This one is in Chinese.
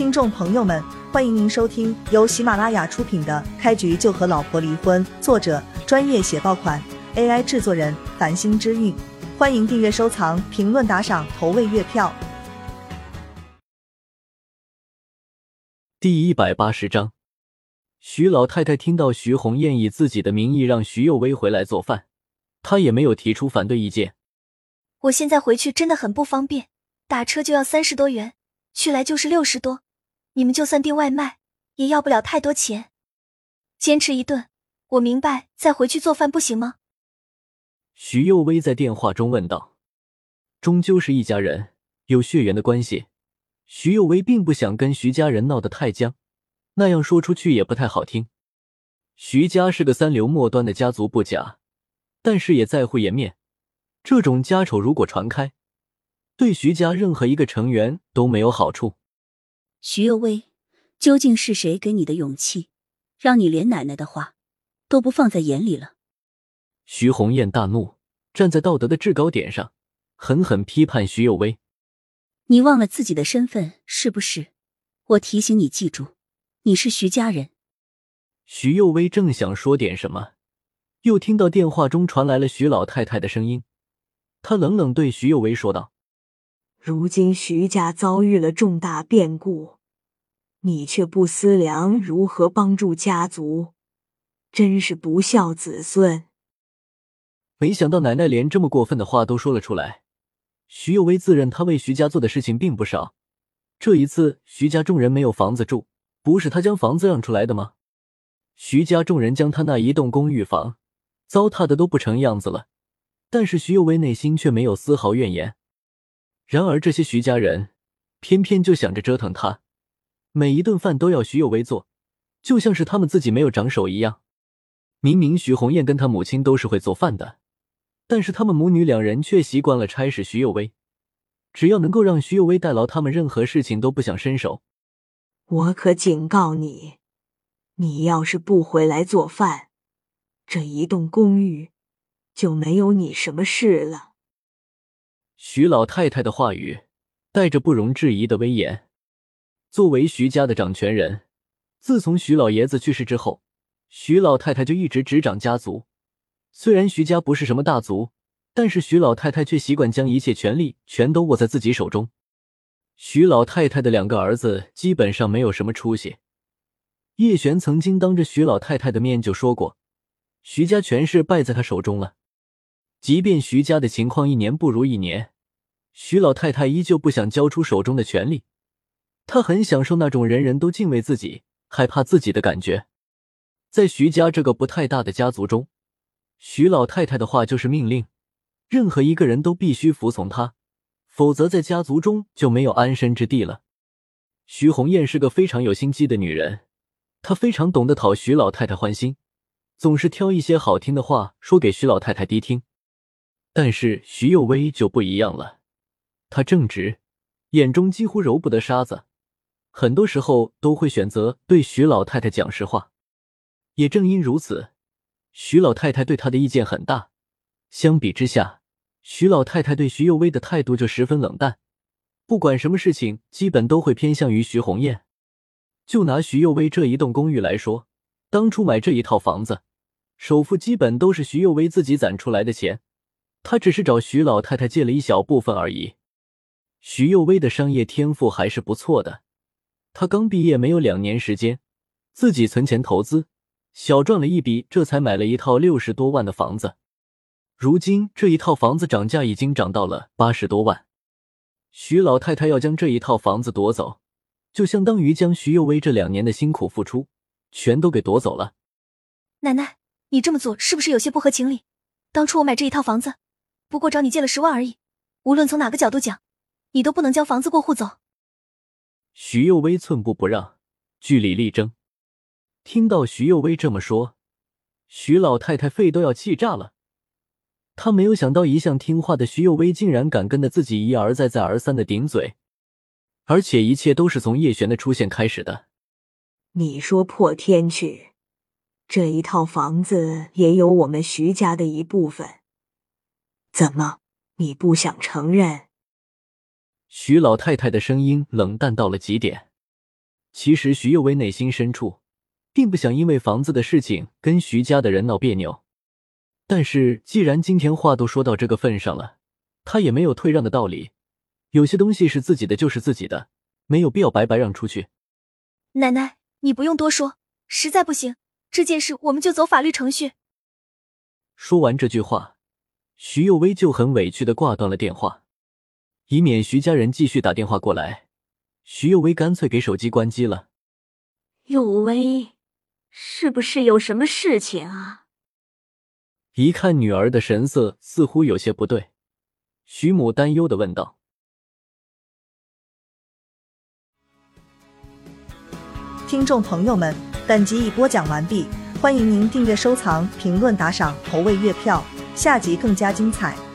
听众朋友们，欢迎您收听由喜马拉雅出品的《开局就和老婆离婚》，作者专业写爆款，AI 制作人繁星之韵。欢迎订阅、收藏、评论、打赏、投喂月票。第一百八十章，徐老太太听到徐红艳以自己的名义让徐幼薇回来做饭，她也没有提出反对意见。我现在回去真的很不方便，打车就要三十多元。去来就是六十多，你们就算订外卖也要不了太多钱，坚持一顿，我明白，再回去做饭不行吗？徐幼薇在电话中问道。终究是一家人，有血缘的关系，徐幼薇并不想跟徐家人闹得太僵，那样说出去也不太好听。徐家是个三流末端的家族不假，但是也在乎颜面，这种家丑如果传开。对徐家任何一个成员都没有好处。徐幼薇，究竟是谁给你的勇气，让你连奶奶的话都不放在眼里了？徐红艳大怒，站在道德的制高点上，狠狠批判徐幼薇：“你忘了自己的身份是不是？我提醒你记住，你是徐家人。”徐幼薇正想说点什么，又听到电话中传来了徐老太太的声音，她冷冷对徐幼薇说道。如今徐家遭遇了重大变故，你却不思量如何帮助家族，真是不孝子孙。没想到奶奶连这么过分的话都说了出来。徐有为自认他为徐家做的事情并不少，这一次徐家众人没有房子住，不是他将房子让出来的吗？徐家众人将他那一栋公寓房糟蹋的都不成样子了，但是徐有为内心却没有丝毫怨言。然而，这些徐家人偏偏就想着折腾他，每一顿饭都要徐有为做，就像是他们自己没有长手一样。明明徐红艳跟她母亲都是会做饭的，但是他们母女两人却习惯了差使徐有为，只要能够让徐有为代劳，他们任何事情都不想伸手。我可警告你，你要是不回来做饭，这一栋公寓就没有你什么事了。徐老太太的话语带着不容置疑的威严。作为徐家的掌权人，自从徐老爷子去世之后，徐老太太就一直执掌家族。虽然徐家不是什么大族，但是徐老太太却习惯将一切权力全都握在自己手中。徐老太太的两个儿子基本上没有什么出息。叶璇曾经当着徐老太太的面就说过，徐家权势败在他手中了。即便徐家的情况一年不如一年，徐老太太依旧不想交出手中的权力。她很享受那种人人都敬畏自己、害怕自己的感觉。在徐家这个不太大的家族中，徐老太太的话就是命令，任何一个人都必须服从她，否则在家族中就没有安身之地了。徐红艳是个非常有心机的女人，她非常懂得讨徐老太太欢心，总是挑一些好听的话说给徐老太太低听。但是徐幼薇就不一样了，她正直，眼中几乎揉不得沙子，很多时候都会选择对徐老太太讲实话。也正因如此，徐老太太对他的意见很大。相比之下，徐老太太对徐幼薇的态度就十分冷淡，不管什么事情，基本都会偏向于徐红艳。就拿徐幼薇这一栋公寓来说，当初买这一套房子，首付基本都是徐幼薇自己攒出来的钱。他只是找徐老太太借了一小部分而已。徐幼薇的商业天赋还是不错的，她刚毕业没有两年时间，自己存钱投资，小赚了一笔，这才买了一套六十多万的房子。如今这一套房子涨价已经涨到了八十多万，徐老太太要将这一套房子夺走，就相当于将徐幼薇这两年的辛苦付出全都给夺走了。奶奶，你这么做是不是有些不合情理？当初我买这一套房子。不过找你借了十万而已，无论从哪个角度讲，你都不能将房子过户走。徐幼薇寸步不让，据理力争。听到徐幼薇这么说，徐老太太肺都要气炸了。她没有想到，一向听话的徐幼薇竟然敢跟着自己一而再、再而三的顶嘴，而且一切都是从叶璇的出现开始的。你说破天去，这一套房子也有我们徐家的一部分。怎么，你不想承认？徐老太太的声音冷淡到了极点。其实徐幼薇内心深处，并不想因为房子的事情跟徐家的人闹别扭。但是既然今天话都说到这个份上了，他也没有退让的道理。有些东西是自己的就是自己的，没有必要白白让出去。奶奶，你不用多说，实在不行，这件事我们就走法律程序。说完这句话，徐幼薇就很委屈的挂断了电话，以免徐家人继续打电话过来。徐幼薇干脆给手机关机了。幼薇，是不是有什么事情啊？一看女儿的神色似乎有些不对，徐母担忧的问道。听众朋友们，本集已播讲完毕，欢迎您订阅、收藏、评论、打赏、投喂月票，下集更加精彩。